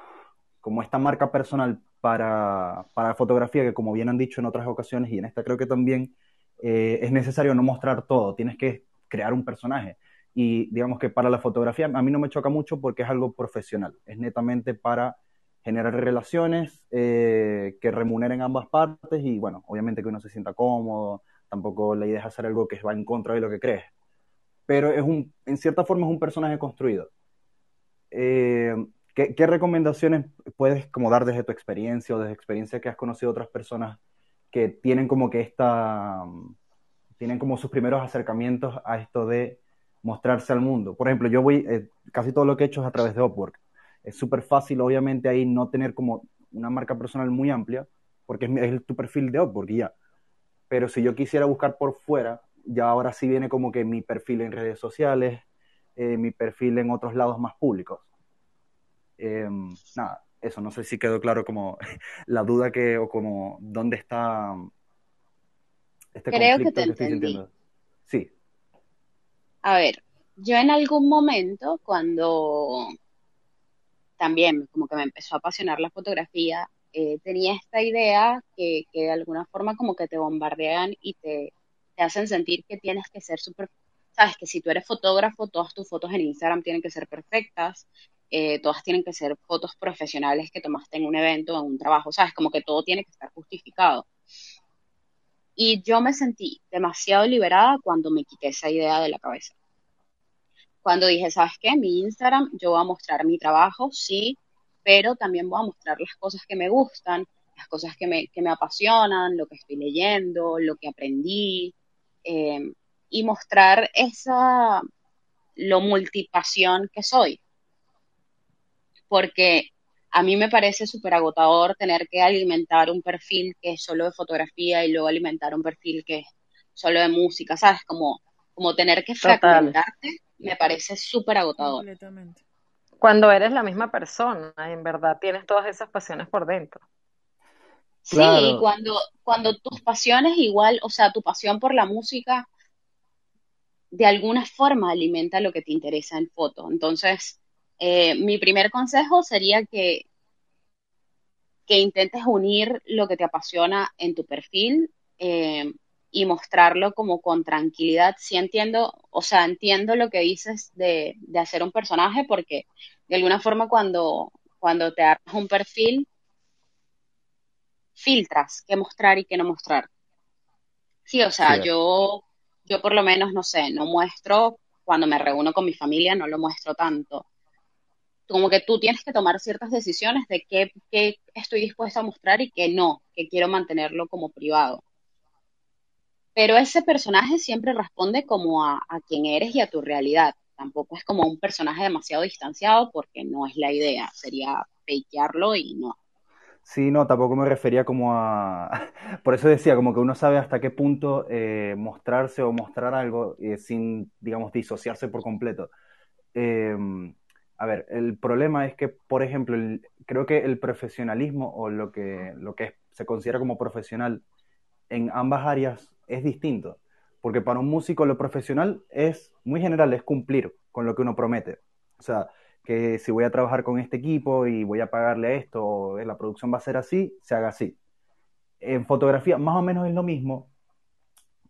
como esta marca personal para, para fotografía, que como bien han dicho en otras ocasiones y en esta creo que también, eh, es necesario no mostrar todo, tienes que crear un personaje. Y digamos que para la fotografía a mí no me choca mucho porque es algo profesional, es netamente para generar relaciones eh, que remuneren ambas partes y bueno, obviamente que uno se sienta cómodo, tampoco la idea es hacer algo que va en contra de lo que crees pero es un, en cierta forma es un personaje construido. Eh, ¿qué, recomendaciones puedes como dar desde tu experiencia o desde experiencia que has conocido otras personas que tienen como que esta, tienen como sus primeros acercamientos a esto de mostrarse al mundo? Por ejemplo, yo voy, eh, casi todo lo que he hecho es a través de Upwork. Es súper fácil, obviamente, ahí no tener como una marca personal muy amplia, porque es, es tu perfil de Upwork y ya. Pero si yo quisiera buscar por fuera, ya ahora sí viene como que mi perfil en redes sociales, eh, mi perfil en otros lados más públicos. Em, nada, eso, no sé si quedó claro como la duda que, o como dónde está este Creo que te entendí. Sí. A ver, yo en algún momento, cuando también como que me empezó a apasionar la fotografía, eh, tenía esta idea que, que de alguna forma como que te bombardean y te, te hacen sentir que tienes que ser súper, sabes, que si tú eres fotógrafo, todas tus fotos en Instagram tienen que ser perfectas, eh, todas tienen que ser fotos profesionales que tomaste en un evento, en un trabajo, sabes, como que todo tiene que estar justificado. Y yo me sentí demasiado liberada cuando me quité esa idea de la cabeza. Cuando dije, ¿sabes qué? Mi Instagram, yo voy a mostrar mi trabajo, sí, pero también voy a mostrar las cosas que me gustan, las cosas que me, que me apasionan, lo que estoy leyendo, lo que aprendí, eh, y mostrar esa, lo multipasión que soy. Porque a mí me parece súper agotador tener que alimentar un perfil que es solo de fotografía y luego alimentar un perfil que es solo de música, ¿sabes? Como, como tener que fragmentarte me parece súper agotador. Completamente. Cuando eres la misma persona, en verdad tienes todas esas pasiones por dentro. Sí, cuando, cuando tus pasiones igual, o sea, tu pasión por la música de alguna forma alimenta lo que te interesa en foto. Entonces, eh, mi primer consejo sería que, que intentes unir lo que te apasiona en tu perfil eh, y mostrarlo como con tranquilidad. Sí entiendo, o sea, entiendo lo que dices de, de hacer un personaje porque de alguna forma cuando, cuando te armas un perfil, filtras qué mostrar y qué no mostrar. Sí, o sea, yo, yo por lo menos, no sé, no muestro, cuando me reúno con mi familia, no lo muestro tanto. Como que tú tienes que tomar ciertas decisiones de qué, qué estoy dispuesta a mostrar y qué no, que quiero mantenerlo como privado. Pero ese personaje siempre responde como a, a quien eres y a tu realidad. Tampoco es como un personaje demasiado distanciado porque no es la idea, sería fakearlo y no. Sí, no, tampoco me refería como a... Por eso decía, como que uno sabe hasta qué punto eh, mostrarse o mostrar algo eh, sin, digamos, disociarse por completo. Em, a ver, el problema es que, por ejemplo, creo que el profesionalismo o lo que, lo que se considera como profesional en ambas áreas es distinto. Porque para un músico lo profesional es muy general, es cumplir con lo que uno promete. O sea, que si voy a trabajar con este equipo y voy a pagarle esto, la producción va a ser así, se haga así. En fotografía más o menos es lo mismo,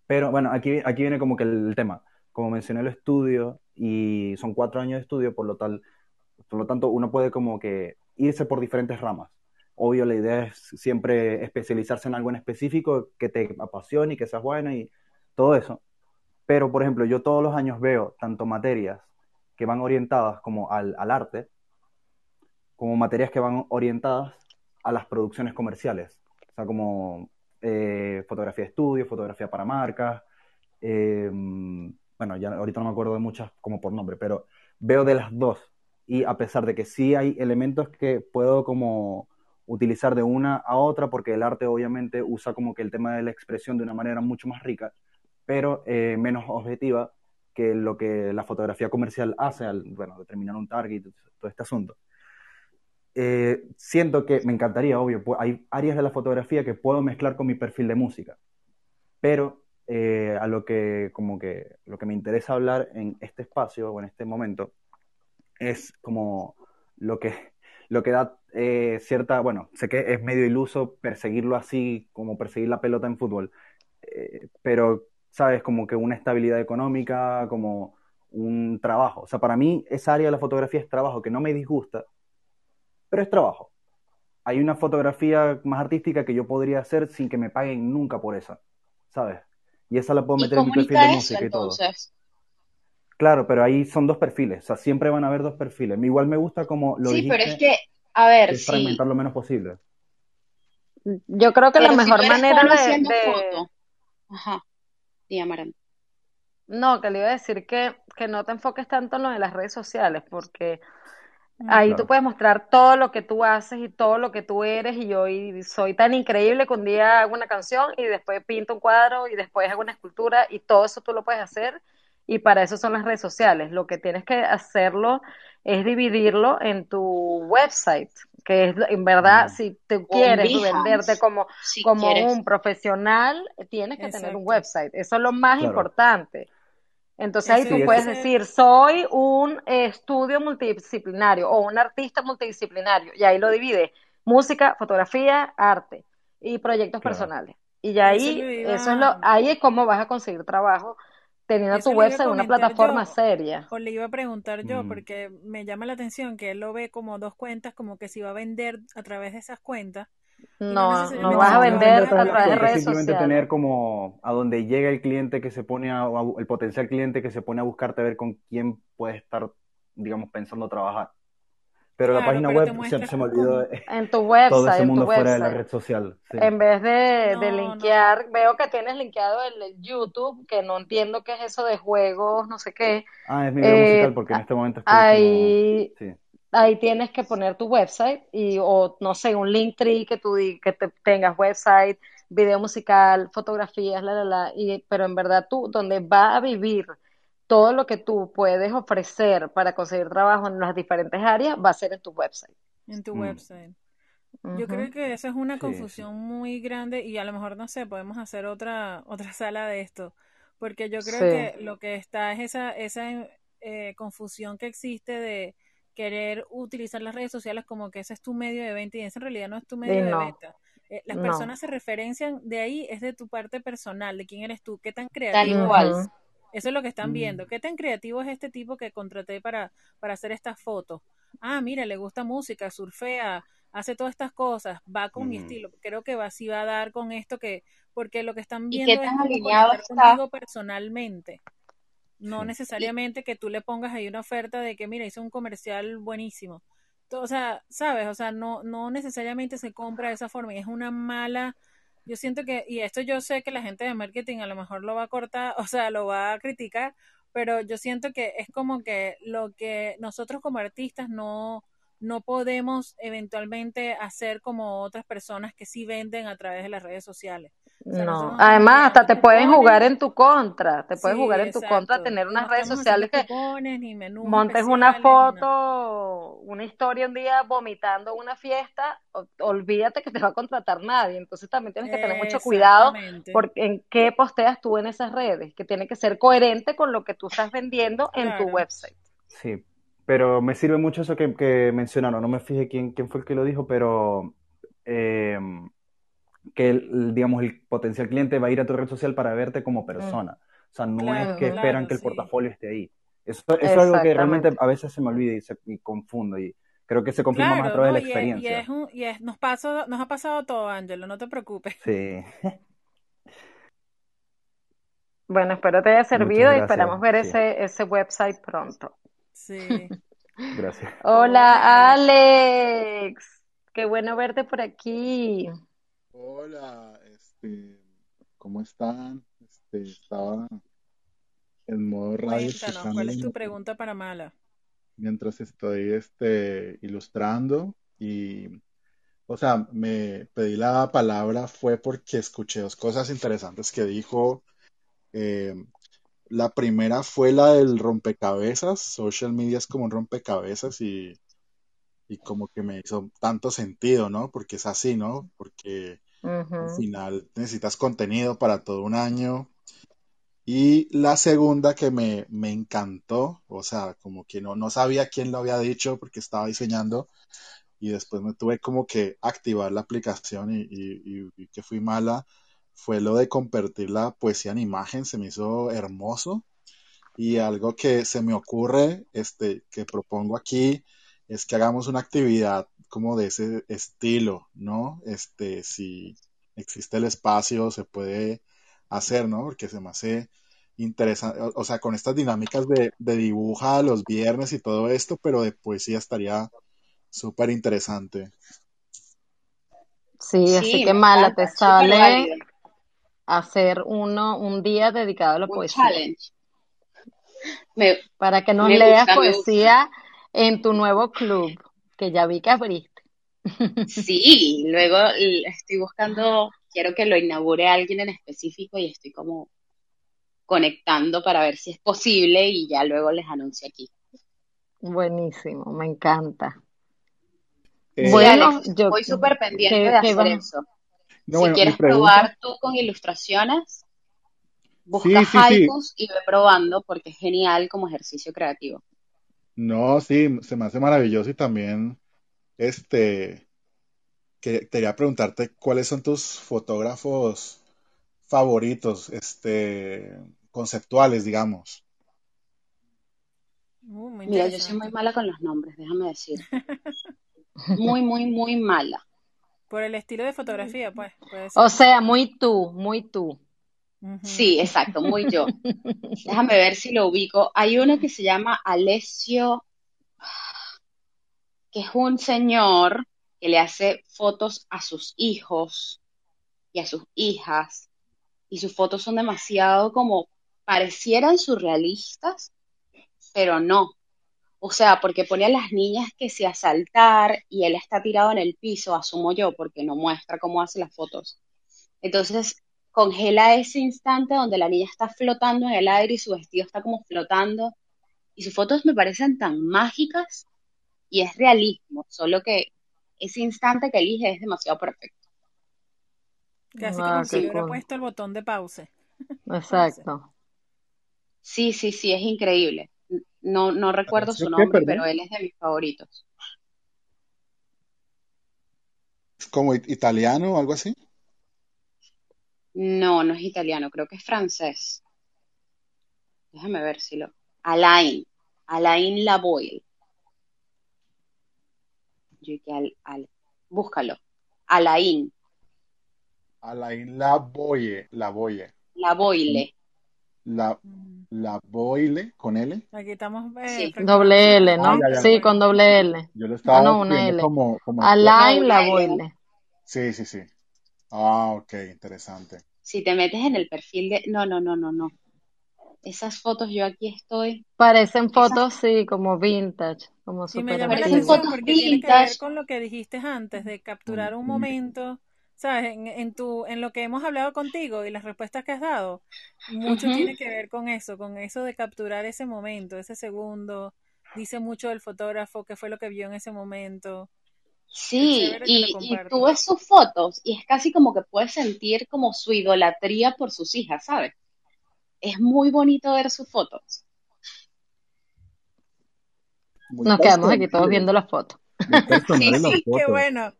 pero bueno, aquí, aquí viene como que el, tema. Como mencioné el estudio, y son cuatro años de estudio, por lo, tal, por lo tanto uno puede como que irse por diferentes ramas. Obvio, la idea es siempre especializarse en algo en específico que te apasione y que seas buena y todo eso. Pero, por ejemplo, yo todos los años veo tanto materias que van orientadas como al, arte, como materias que van orientadas a las producciones comerciales. O sea, como eh, fotografía de estudio, fotografía para marcas. Eh, bueno, ya ahorita no me acuerdo de muchas como por nombre, pero veo de las dos. Y a pesar de que sí hay elementos que puedo como utilizar de una a otra, porque el arte obviamente usa como que el tema de la expresión de una manera mucho más rica, pero eh, menos objetiva, que lo que la fotografía comercial hace al, bueno, determinar un target, todo este asunto. Eh, siento que me encantaría, obvio, hay áreas de la fotografía que puedo mezclar con mi perfil de música, pero eh, a lo que, como que, lo que me interesa hablar en este espacio o en este momento es como lo que, lo que da eh, cierta, bueno, sé que es medio iluso perseguirlo así como perseguir la pelota en fútbol, pero ¿sabes? Como que una estabilidad económica, como un trabajo. O sea, para mí esa área de la fotografía es trabajo que no me disgusta, pero es trabajo. Hay una fotografía más artística que yo podría hacer sin que me paguen nunca por esa, ¿sabes? Y esa la puedo meter en mi perfil de música y todo. Claro, pero ahí son dos perfiles, o sea, siempre van a haber dos perfiles. Igual me gusta como lo Sí, pero es que, a ver, es fragmentar lo menos posible. Yo creo que la mejor manera de, Ajá. No, que le iba a decir que, que no te enfoques tanto en lo de las redes sociales, porque mm. ahí tú puedes mostrar todo lo que tú haces y todo lo que tú eres, y yo soy tan increíble que un día hago una canción y después pinto un cuadro y después hago una escultura y todo eso tú lo puedes hacer y para eso son las redes sociales. Lo que tienes que hacerlo es dividirlo en tu website, que es en verdad, mm. si tú quieres venderte como, como un profesional, tienes que tener un website. Eso es lo más importante. Entonces ahí tú puedes decir, soy un estudio multidisciplinario o un artista multidisciplinario, y ahí lo divide, música, fotografía, arte y proyectos personales. Y ahí, eso es lo, ahí es cómo vas a conseguir trabajo teniendo tu website en una plataforma seria. O le iba a preguntar yo, mm. porque me llama la atención que él lo ve como dos cuentas, como que si va a vender a través de esas cuentas, No, no, vas a vender a través de redes simplemente tener como a donde llega el cliente que se pone a, el potencial cliente que se pone a buscarte a ver con quién puede estar, digamos, pensando trabajar. Pero la página web se, se, me olvidó en tu website, todo ese mundo en tu fuera de la red social. En vez de, de linkear, veo que tienes linkeado el, YouTube, que no entiendo qué es eso de juegos, no sé qué. Ah, es mi video musical eh, porque en este momento estoy ahí, sí ahí tienes que poner tu website y o no sé, un link tree que tú que te, tengas website, video musical, fotografías, la la la, y pero en verdad tú donde va a vivir todo lo que tú puedes ofrecer para conseguir trabajo en las diferentes áreas va a ser en tu website. En tu mm. website. Yo creo que esa es una confusión muy grande y a lo mejor no sé, podemos hacer otra otra sala de esto, porque yo creo que lo que está es esa esa eh, confusión que existe de querer utilizar las redes sociales como que ese es tu medio de venta y ese en realidad no es tu medio de venta. Eh, las personas se referencian de ahí, es de tu parte personal, de quién eres tú, qué tan creativo es. Eso es lo que están viendo. Mm. ¿Qué tan creativo es este tipo que contraté para, para hacer estas fotos? Ah, mira, le gusta música, surfea, hace todas estas cosas, va con mi estilo. Creo que va así va a dar con esto que, porque lo que están viendo es contigo personalmente. No necesariamente que tú le pongas ahí una oferta de que, mira, hice un comercial buenísimo. O sea, ¿sabes? O sea, no, no necesariamente se compra de esa forma y es una mala... Yo siento que, y esto yo sé que la gente de marketing a lo mejor lo va a cortar, o sea, lo va a criticar, pero yo siento que es como que lo que nosotros como artistas no, no podemos eventualmente hacer como otras personas que sí venden a través de las redes sociales. No, además hasta te pueden jugar en tu contra, te pueden jugar en tu contra, tener unas redes sociales que montes una foto, una historia un día vomitando una fiesta, olvídate que te va a contratar nadie, entonces también tienes que tener mucho cuidado porque en qué posteas tú en esas redes, que tiene que ser coherente con lo que tú estás vendiendo en tu website. Sí, pero me sirve mucho eso que, que mencionaron, no me fijé quién, quién fue el que lo dijo, pero em, que el, digamos, el potencial cliente va a ir a tu red social para verte como persona. O sea, no es que esperan que el portafolio esté ahí. Eso, es algo que realmente a veces se me olvida y, se, confundo y creo que se confirma más a través de la experiencia. Y, es, nos, pasó, nos ha pasado todo, Ángelo, no te preocupes. Sí. Bueno, espero te haya servido y esperamos ver ese, ese website pronto. Sí. Gracias. Hola, Alex. Qué bueno verte por aquí. Hola, este, ¿cómo están? Este, estaba en modo radio. Cuéntanos, ¿cuál es tu pregunta para Mala? Mientras estoy este, ilustrando y, o sea, me pedí la palabra fue porque escuché dos cosas interesantes que dijo. Eh, la primera fue la del rompecabezas. Social media es como un rompecabezas y, y como que me hizo tanto sentido, ¿no? Porque es así, ¿no? Porque al final necesitas contenido para todo un año. Y la segunda que me, me encantó, o sea, como que no, no sabía quién lo había dicho porque estaba diseñando y después me tuve como que activar la aplicación y, y, y que fui mala fue lo de convertir la poesía en imagen, se me hizo hermoso. Y algo que se me ocurre, este, que propongo aquí, es que hagamos una actividad como de ese estilo, ¿no? Este, si existe el espacio, se puede hacer, ¿no? Porque se me hace interesante, o, sea, con estas dinámicas de, de, dibuja los viernes y todo esto, pero de poesía estaría súper interesante. Sí, así que mala te sale hacer uno, un día dedicado a la poesía. para que nos leas poesía en tu nuevo club, que ya vi que abriste. Sí, luego estoy buscando, quiero que lo inaugure alguien en específico y estoy como conectando para ver si es posible y ya luego les anuncio aquí. Buenísimo, me encanta. Eh, bueno, yo voy súper pendiente de hacer eso si quieres probar tú con ilustraciones, busca haikus y ve probando porque es genial como ejercicio creativo. No, sí, se me hace maravilloso y también, este, que, quería preguntarte cuáles son tus fotógrafos favoritos, este, conceptuales, digamos. Uh, Mira, yo soy muy mala con los nombres, déjame decir. Muy, muy, muy mala Por el estilo de fotografía, pues. O sea, muy tú, muy tú. Sí, exacto, muy yo. Déjame ver si lo ubico. Hay uno que se llama Alessio, que es un señor que le hace fotos a sus hijos y a sus hijas. Y sus fotos son demasiado como parecieran surrealistas, pero no. O sea, porque pone a las niñas que se asaltar y él está tirado en el piso, asumo yo, porque no muestra cómo hace las fotos. Entonces, congela ese instante donde la niña está flotando en el aire y su vestido está como flotando. Y sus fotos me parecen tan mágicas y es realismo, solo que ese instante que elige es demasiado perfecto. Casi como si hubiera puesto el botón de pause. Exacto. Sí, sí, sí, es increíble. No, no recuerdo su nombre, pero él es de mis favoritos. ¿Es como italiano o algo así? No, no es italiano, creo que es francés. Déjame ver si lo. Alain. Alain Lavoie. Yo al, al, búscalo. Alain. Alain Lavoie. Lavoie. Lavoile. La, la boile con L. Aquí estamos. Eh, doble L, ¿no? Ah, sí, con doble L. Yo lo estaba ah, no, una L. como. como Alain la boile. Sí, sí, sí. Ah, ok, interesante. Si te metes en el perfil de... No, no, no, no, no. Esas fotos, yo aquí estoy. Parecen fotos, sí, como vintage, como super. Y me llama la atención porque tiene que ver con lo que dijiste antes, de capturar un momento, ¿sabes? En, en, tu, en lo que hemos hablado contigo y las respuestas que has dado, mucho tiene que ver con eso, con eso de capturar ese momento, ese segundo. Dice mucho del fotógrafo, qué fue lo que vio en ese momento. Sí, y, y, tú ves sus fotos y es casi como que puedes sentir como su idolatría por sus hijas, ¿sabes? Es muy bonito ver sus fotos. Nos quedamos aquí todos viendo las fotos. sí, sí, qué bueno.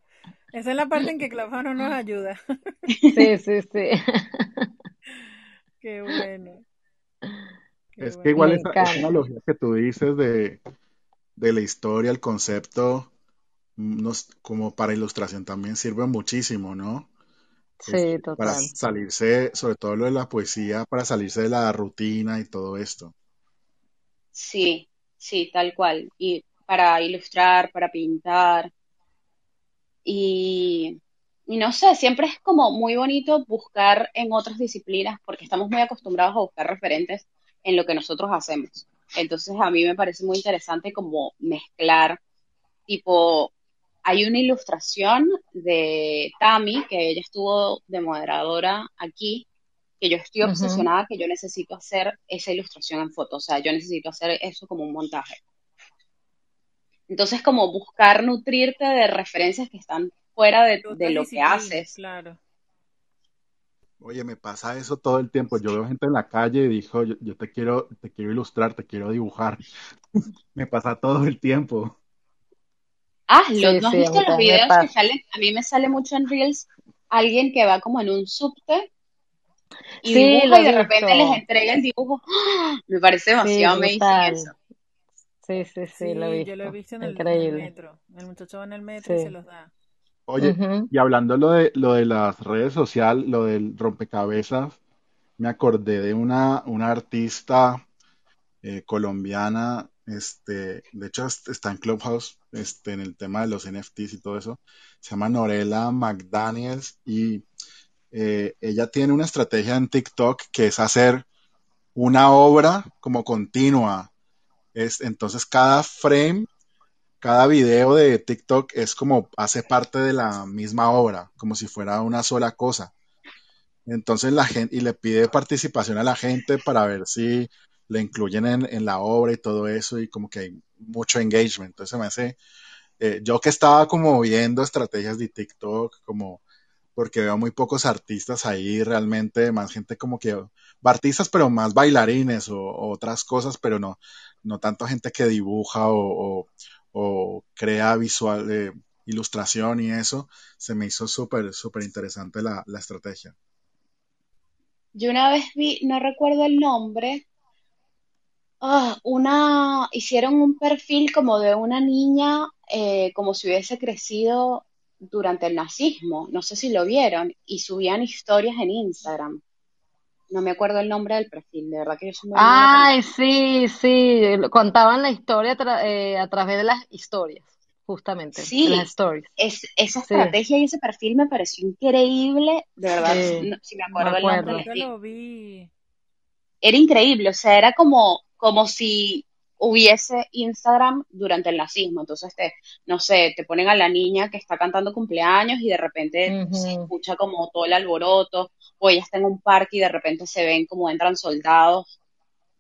Esa es la parte en que no nos ayuda. Sí, sí, sí. Qué bueno. es que igual esa, esa, analogía que tú dices de, de la historia, el concepto, como para ilustración también sirve muchísimo, ¿no? Sí, total. Para salirse, sobre todo lo de la poesía, para salirse de la rutina y todo esto. Sí, sí, tal cual. Y para ilustrar, para pintar. Y, y no sé, siempre es como muy bonito buscar en otras disciplinas porque estamos muy acostumbrados a buscar referentes en lo que nosotros hacemos. Entonces a mí me parece muy interesante como mezclar tipo hay una ilustración de Tami, que ella estuvo de moderadora aquí, que yo estoy obsesionada, que yo necesito hacer esa ilustración en foto, o sea, yo necesito hacer eso como un montaje. Entonces, como buscar nutrirte de referencias que están fuera de, lo que haces. Claro. Oye, me pasa eso todo el tiempo. Yo veo gente en la calle y dijo, yo, yo te quiero, te quiero ilustrar, te quiero dibujar. me pasa todo el tiempo. Ah, ¿no has visto los videos que salen? A mí me sale mucho en Reels alguien que va como en un subte y dibuja y de repente les entrega el dibujo. Me parece demasiado amazing eso. Sí, sí, sí, lo he visto. Yo lo he visto en el, metro. El muchacho va en el metro y se los da. Oye, y hablando lo de lo de las redes sociales, lo del rompecabezas, me acordé de una, una artista eh, colombiana este, de hecho, está en Clubhouse, este, en el tema de los NFTs y todo eso. Se llama Norela McDaniels y eh, ella tiene una estrategia en TikTok que es hacer una obra como continua. Es, entonces, cada frame, cada video de TikTok es como hace parte de la misma obra, como si fuera una sola cosa. Entonces la gente, y le pide participación a la gente para ver si le incluyen en, la obra y todo eso y como que hay mucho engagement. Entonces me hace, eh, yo que estaba como viendo estrategias de TikTok, como porque veo muy pocos artistas ahí realmente, más gente como que, artistas pero más bailarines o, otras cosas, pero no, no tanto gente que dibuja o, crea visual, eh, ilustración y eso, se me hizo súper, súper interesante la, la estrategia. Yo una vez vi, no recuerdo el nombre, Ah, una, hicieron un perfil como de una niña, eh, como si hubiese crecido durante el nazismo, no sé si lo vieron, y subían historias en Instagram. No me acuerdo el nombre del perfil, de verdad que yo soy muy Ay, sí, sí, contaban la historia eh, a través de las historias, justamente, Sí, de las stories. es, esa Sí. estrategia y ese perfil me pareció increíble, de verdad, Sí, no- si me me acuerdo el nombre acuerdo. Yo lo vi. Era increíble, o sea, era como, como si hubiese Instagram durante el nazismo. Entonces, te, no sé, te ponen a la niña que está cantando cumpleaños y de repente se escucha como todo el alboroto, o ella está en un parque y de repente se ven como entran soldados,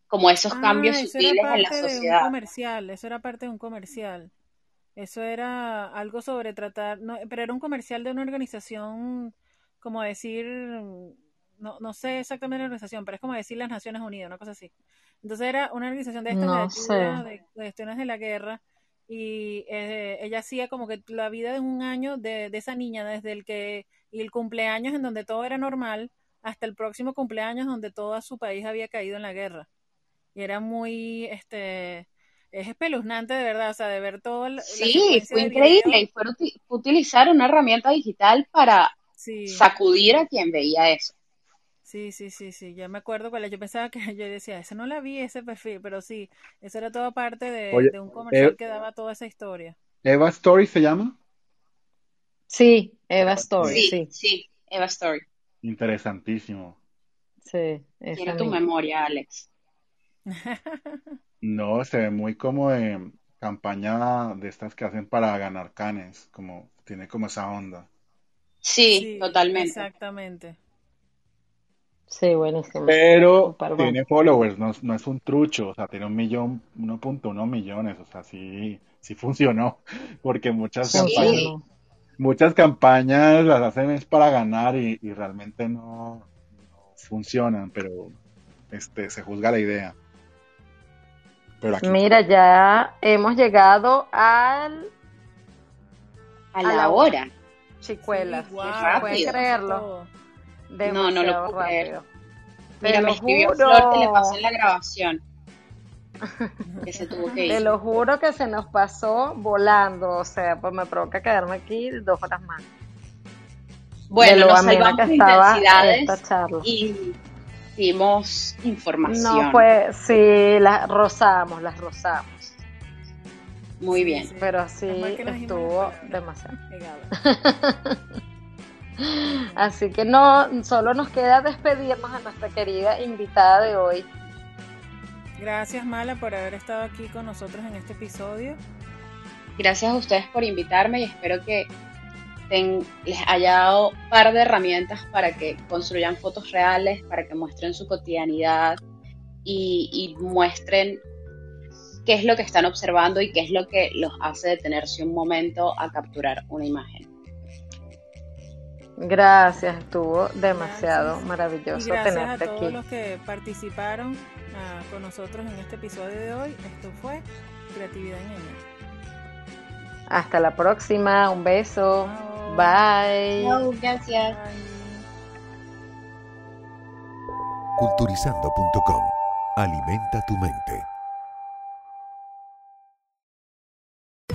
como esos cambios Ah, era sutiles en la parte de un sociedad. comercial, eso era parte de un comercial. Eso era algo sobre tratar, no, pero era un comercial de una organización, como decir, no, no sé exactamente la organización, pero es como decir las Naciones Unidas, una cosa así. Entonces era una organización de estas de No de, de cuestiones de la guerra, y eh, ella hacía como que la vida de un año de, de esa niña, desde el que, y el cumpleaños en donde todo era normal, hasta el próximo cumpleaños donde todo su país había caído en la guerra. Y era muy, este, es espeluznante de verdad, o sea, de ver la Sí, fue increíble y fue, uti- fue utilizar una herramienta digital para Sí, sacudir a quien veía eso. Sí, sí, sí, sí, ya me acuerdo cuál es. Yo pensaba que yo decía, ese no la vi, ese perfil, pero sí, eso era toda parte de, Oye, de un comercial eh, que daba toda esa historia. Eva Story se llama. Sí, Eva Story, Sí, sí, sí, Eva Story. Interesantísimo. sí, esa Tiene tu memoria, Alex. No, se ve muy como de campaña de estas que hacen para ganar canes, como tiene como esa onda. Sí, Sí, totalmente. exactamente. Sí, buenísimo. Pero tiene followers, no, es- no es un trucho, o sea, tiene un millón, 1.1 millones, o sea, sí, sí funcionó, porque muchas campañas, Sí, muchas campañas las hacen es para ganar y, y realmente no, no funcionan, pero este, se juzga la idea. Pero aquí Mira, ya hemos llegado al, a a la hora, hora. chicuelas. Sí, wow, Qué ¿Pueden rápido. creerlo? Todo. No, no lo Demasiado puedo creer. rápido. Mira, Te me escribió Flor que le pasó juro. en la grabación, que se tuvo que Te ir. lo juro que se nos pasó volando. O sea, pues me provoca quedarme aquí dos horas más. Bueno, lo nos salvamos que de estaba intensidades esta charla. y dimos No información. fue, sí, las rozamos, las rozamos. Muy bien. sí. Pero sí no estuvo demasiado. Así que no, solo nos queda despedirnos a nuestra querida invitada de hoy. Gracias, Mala, por haber estado aquí con nosotros en este episodio. Gracias a ustedes por invitarme y espero que ten- les haya dado un par de herramientas para que construyan fotos reales, para que muestren su cotidianidad y, y muestren qué es lo que están observando y qué es lo que los hace detenerse un momento a capturar una imagen. Gracias, estuvo demasiado Gracias. Maravilloso gracias a tenerte todos aquí. los que participaron ah, con nosotros en este episodio de hoy. Esto fue Creatividad en Ella. Hasta la próxima, un beso. Bye. gracias. Bye. Culturizando.com. Alimenta tu mente.